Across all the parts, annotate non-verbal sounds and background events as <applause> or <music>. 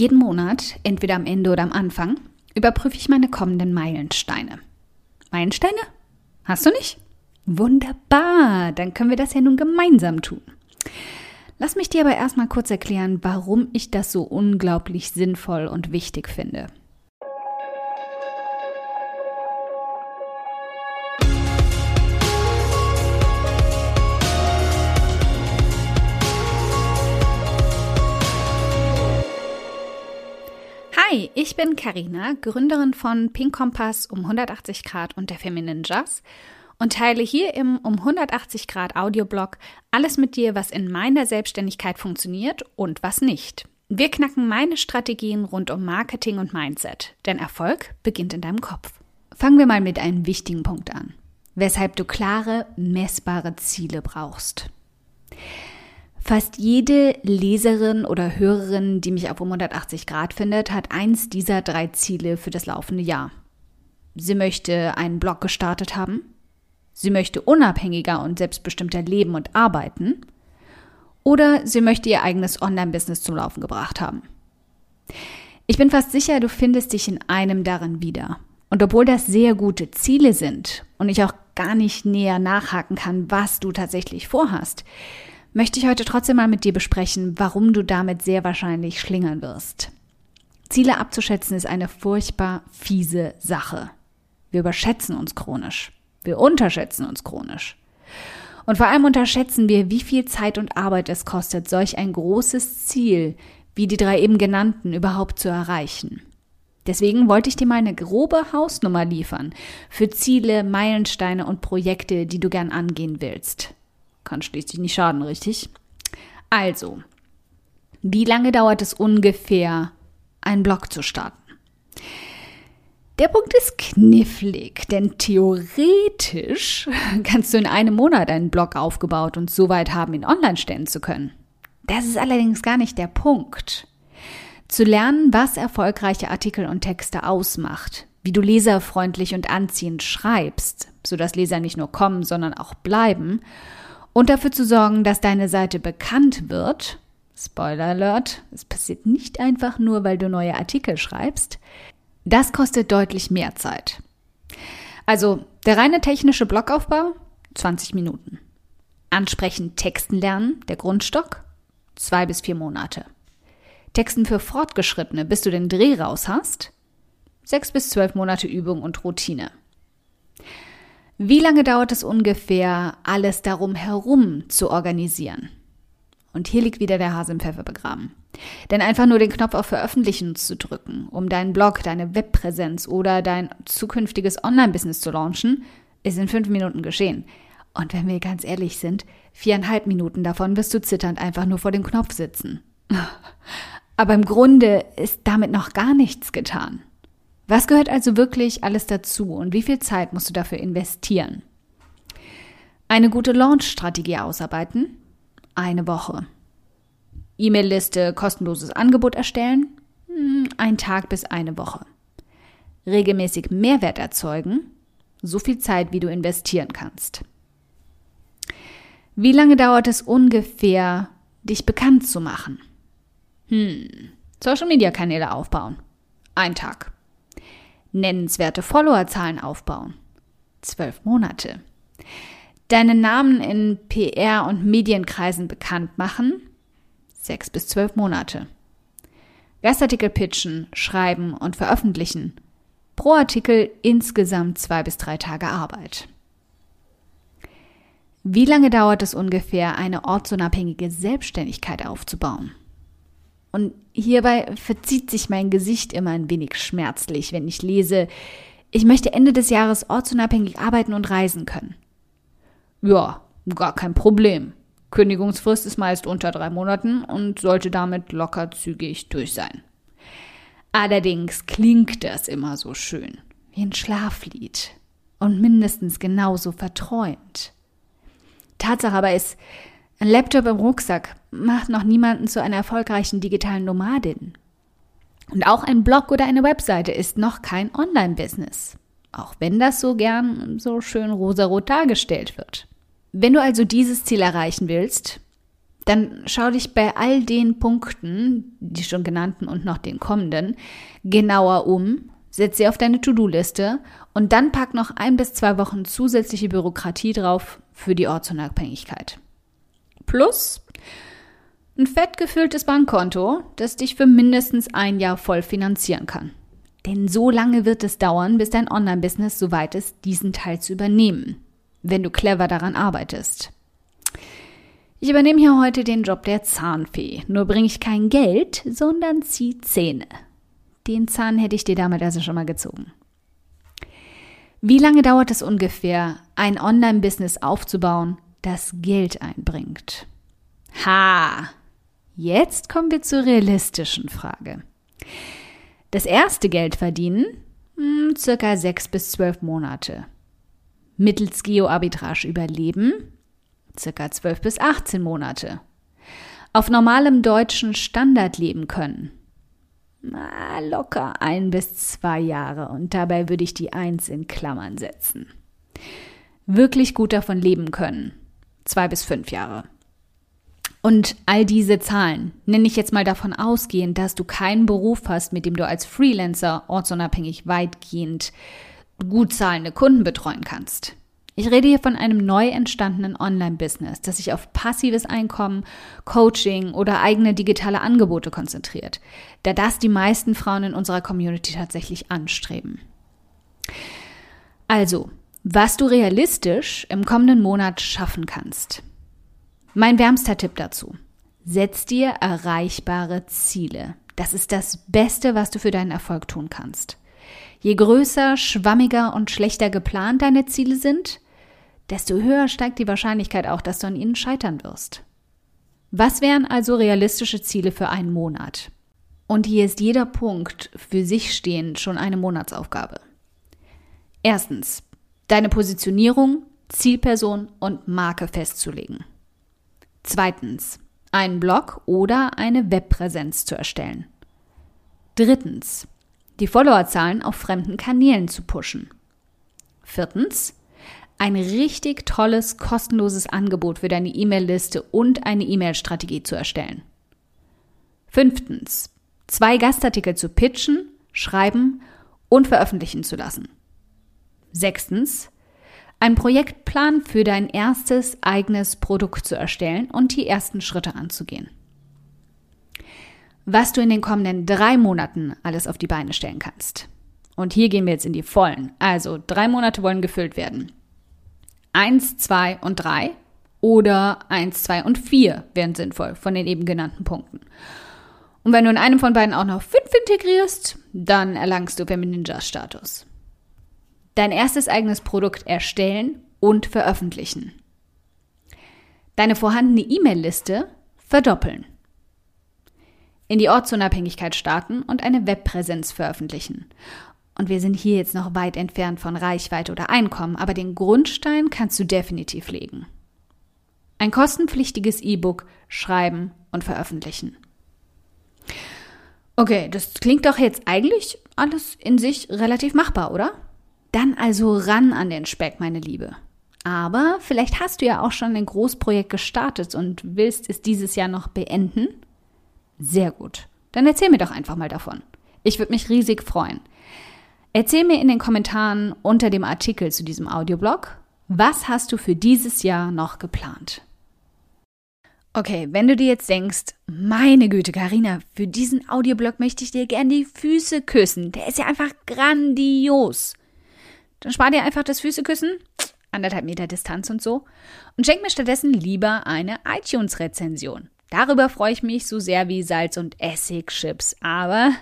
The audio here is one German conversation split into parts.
Jeden Monat, entweder am Ende oder am Anfang, überprüfe ich meine kommenden Meilensteine. Meilensteine? Hast du nicht? Wunderbar, dann können wir das ja nun gemeinsam tun. Lass mich dir aber erstmal kurz erklären, warum ich das so unglaublich sinnvoll und wichtig finde. Hi, ich bin Karina, Gründerin von Pink Kompass um 180 Grad und der Feminine Jazz und teile hier im um 180 Grad Audioblog alles mit dir, was in meiner Selbstständigkeit funktioniert und was nicht. Wir knacken meine Strategien rund um Marketing und Mindset, denn Erfolg beginnt in deinem Kopf. Fangen wir mal mit einem wichtigen Punkt an, weshalb du klare, messbare Ziele brauchst. Fast jede Leserin oder Hörerin, die mich auf um 180 Grad findet, hat eins dieser drei Ziele für das laufende Jahr. Sie möchte einen Blog gestartet haben. Sie möchte unabhängiger und selbstbestimmter leben und arbeiten. Oder sie möchte ihr eigenes Online-Business zum Laufen gebracht haben. Ich bin fast sicher, du findest dich in einem darin wieder. Und obwohl das sehr gute Ziele sind und ich auch gar nicht näher nachhaken kann, was du tatsächlich vorhast, möchte ich heute trotzdem mal mit dir besprechen, warum du damit sehr wahrscheinlich schlingern wirst. Ziele abzuschätzen ist eine furchtbar fiese Sache. Wir überschätzen uns chronisch. Wir unterschätzen uns chronisch. Und vor allem unterschätzen wir, wie viel Zeit und Arbeit es kostet, solch ein großes Ziel wie die drei eben genannten überhaupt zu erreichen. Deswegen wollte ich dir mal eine grobe Hausnummer liefern für Ziele, Meilensteine und Projekte, die du gern angehen willst. Kann schließlich nicht schaden, richtig? Also, wie lange dauert es ungefähr, einen Blog zu starten? Der Punkt ist knifflig, denn theoretisch <laughs> kannst du in einem Monat einen Blog aufgebaut und so weit haben, ihn online stellen zu können. Das ist allerdings gar nicht der Punkt. Zu lernen, was erfolgreiche Artikel und Texte ausmacht, wie du leserfreundlich und anziehend schreibst, sodass Leser nicht nur kommen, sondern auch bleiben und dafür zu sorgen, dass deine Seite bekannt wird. Spoiler Alert, es passiert nicht einfach nur, weil du neue Artikel schreibst. Das kostet deutlich mehr Zeit. Also der reine technische Blockaufbau 20 Minuten. Ansprechend Texten lernen, der Grundstock, zwei bis vier Monate. Texten für Fortgeschrittene, bis du den Dreh raus hast, sechs bis zwölf Monate Übung und Routine. Wie lange dauert es ungefähr, alles darum herum zu organisieren? Und hier liegt wieder der Hase im Pfeffer begraben. Denn einfach nur den Knopf auf Veröffentlichen zu drücken, um deinen Blog, deine Webpräsenz oder dein zukünftiges Online-Business zu launchen, ist in fünf Minuten geschehen. Und wenn wir ganz ehrlich sind, viereinhalb Minuten davon wirst du zitternd einfach nur vor dem Knopf sitzen. <laughs> Aber im Grunde ist damit noch gar nichts getan. Was gehört also wirklich alles dazu und wie viel Zeit musst du dafür investieren? Eine gute Launch-Strategie ausarbeiten? Eine Woche. E-Mail-Liste, kostenloses Angebot erstellen? Hm, ein Tag bis eine Woche. Regelmäßig Mehrwert erzeugen? So viel Zeit, wie du investieren kannst. Wie lange dauert es ungefähr, dich bekannt zu machen? Hm, Social-Media-Kanäle aufbauen. Ein Tag nennenswerte Followerzahlen aufbauen. Zwölf Monate. Deinen Namen in PR- und Medienkreisen bekannt machen. Sechs bis zwölf Monate. Gastartikel pitchen, schreiben und veröffentlichen. Pro Artikel insgesamt zwei bis drei Tage Arbeit. Wie lange dauert es ungefähr, eine ortsunabhängige Selbstständigkeit aufzubauen? Und hierbei verzieht sich mein Gesicht immer ein wenig schmerzlich, wenn ich lese, ich möchte Ende des Jahres ortsunabhängig arbeiten und reisen können. Ja, gar kein Problem. Kündigungsfrist ist meist unter drei Monaten und sollte damit locker zügig durch sein. Allerdings klingt das immer so schön, wie ein Schlaflied und mindestens genauso verträumt. Tatsache aber ist, ein Laptop im Rucksack macht noch niemanden zu einer erfolgreichen digitalen Nomadin. Und auch ein Blog oder eine Webseite ist noch kein Online-Business. Auch wenn das so gern so schön rosarot dargestellt wird. Wenn du also dieses Ziel erreichen willst, dann schau dich bei all den Punkten, die schon genannten und noch den kommenden, genauer um, setz sie auf deine To-Do-Liste und dann pack noch ein bis zwei Wochen zusätzliche Bürokratie drauf für die Ortsunabhängigkeit. Plus ein fett gefülltes Bankkonto, das dich für mindestens ein Jahr voll finanzieren kann. Denn so lange wird es dauern, bis dein Online-Business soweit ist, diesen Teil zu übernehmen, wenn du clever daran arbeitest. Ich übernehme hier heute den Job der Zahnfee. Nur bringe ich kein Geld, sondern zieh Zähne. Den Zahn hätte ich dir damit also schon mal gezogen. Wie lange dauert es ungefähr, ein Online-Business aufzubauen, das Geld einbringt? Ha! Jetzt kommen wir zur realistischen Frage. Das erste Geld verdienen, hm, circa sechs bis zwölf Monate. Mittels Geo-Arbitrage überleben, circa 12 bis 18 Monate. Auf normalem deutschen Standard leben können. Na, locker ein bis zwei Jahre und dabei würde ich die Eins in Klammern setzen. Wirklich gut davon leben können. Zwei bis fünf Jahre. Und all diese Zahlen nenne ich jetzt mal davon ausgehend, dass du keinen Beruf hast, mit dem du als Freelancer ortsunabhängig weitgehend gut zahlende Kunden betreuen kannst. Ich rede hier von einem neu entstandenen Online-Business, das sich auf passives Einkommen, Coaching oder eigene digitale Angebote konzentriert, da das die meisten Frauen in unserer Community tatsächlich anstreben. Also, was du realistisch im kommenden Monat schaffen kannst. Mein wärmster Tipp dazu. Setz dir erreichbare Ziele. Das ist das Beste, was du für deinen Erfolg tun kannst. Je größer, schwammiger und schlechter geplant deine Ziele sind, desto höher steigt die Wahrscheinlichkeit auch, dass du an ihnen scheitern wirst. Was wären also realistische Ziele für einen Monat? Und hier ist jeder Punkt für sich stehend schon eine Monatsaufgabe. Erstens, deine Positionierung, Zielperson und Marke festzulegen. Zweitens, einen Blog oder eine Webpräsenz zu erstellen. Drittens, die Followerzahlen auf fremden Kanälen zu pushen. Viertens, ein richtig tolles, kostenloses Angebot für deine E-Mail-Liste und eine E-Mail-Strategie zu erstellen. Fünftens, zwei Gastartikel zu pitchen, schreiben und veröffentlichen zu lassen. Sechstens, einen Projektplan für dein erstes eigenes Produkt zu erstellen und die ersten Schritte anzugehen was du in den kommenden drei Monaten alles auf die Beine stellen kannst. Und hier gehen wir jetzt in die Vollen. Also drei Monate wollen gefüllt werden. Eins, zwei und drei oder eins, zwei und vier wären sinnvoll von den eben genannten Punkten. Und wenn du in einem von beiden auch noch fünf integrierst, dann erlangst du Feminine-Status. Dein erstes eigenes Produkt erstellen und veröffentlichen. Deine vorhandene E-Mail-Liste verdoppeln in die Ortsunabhängigkeit starten und eine Webpräsenz veröffentlichen. Und wir sind hier jetzt noch weit entfernt von Reichweite oder Einkommen, aber den Grundstein kannst du definitiv legen. Ein kostenpflichtiges E-Book schreiben und veröffentlichen. Okay, das klingt doch jetzt eigentlich alles in sich relativ machbar, oder? Dann also ran an den Speck, meine Liebe. Aber vielleicht hast du ja auch schon ein Großprojekt gestartet und willst es dieses Jahr noch beenden sehr gut. Dann erzähl mir doch einfach mal davon. Ich würde mich riesig freuen. Erzähl mir in den Kommentaren unter dem Artikel zu diesem Audioblog, was hast du für dieses Jahr noch geplant? Okay, wenn du dir jetzt denkst, meine Güte, Karina, für diesen Audioblog möchte ich dir gern die Füße küssen. Der ist ja einfach grandios. Dann spar dir einfach das Füßeküssen, anderthalb Meter Distanz und so, und schenk mir stattdessen lieber eine iTunes-Rezension. Darüber freue ich mich so sehr wie Salz- und Essigchips, aber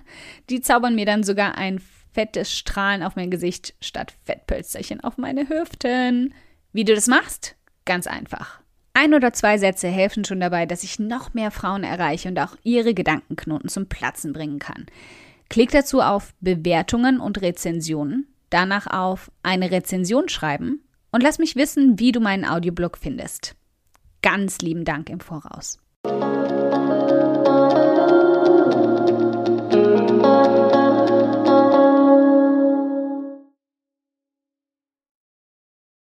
die zaubern mir dann sogar ein fettes Strahlen auf mein Gesicht statt Fettpölsterchen auf meine Hüften. Wie du das machst? Ganz einfach. Ein oder zwei Sätze helfen schon dabei, dass ich noch mehr Frauen erreiche und auch ihre Gedankenknoten zum Platzen bringen kann. Klick dazu auf Bewertungen und Rezensionen, danach auf eine Rezension schreiben und lass mich wissen, wie du meinen Audioblog findest. Ganz lieben Dank im Voraus.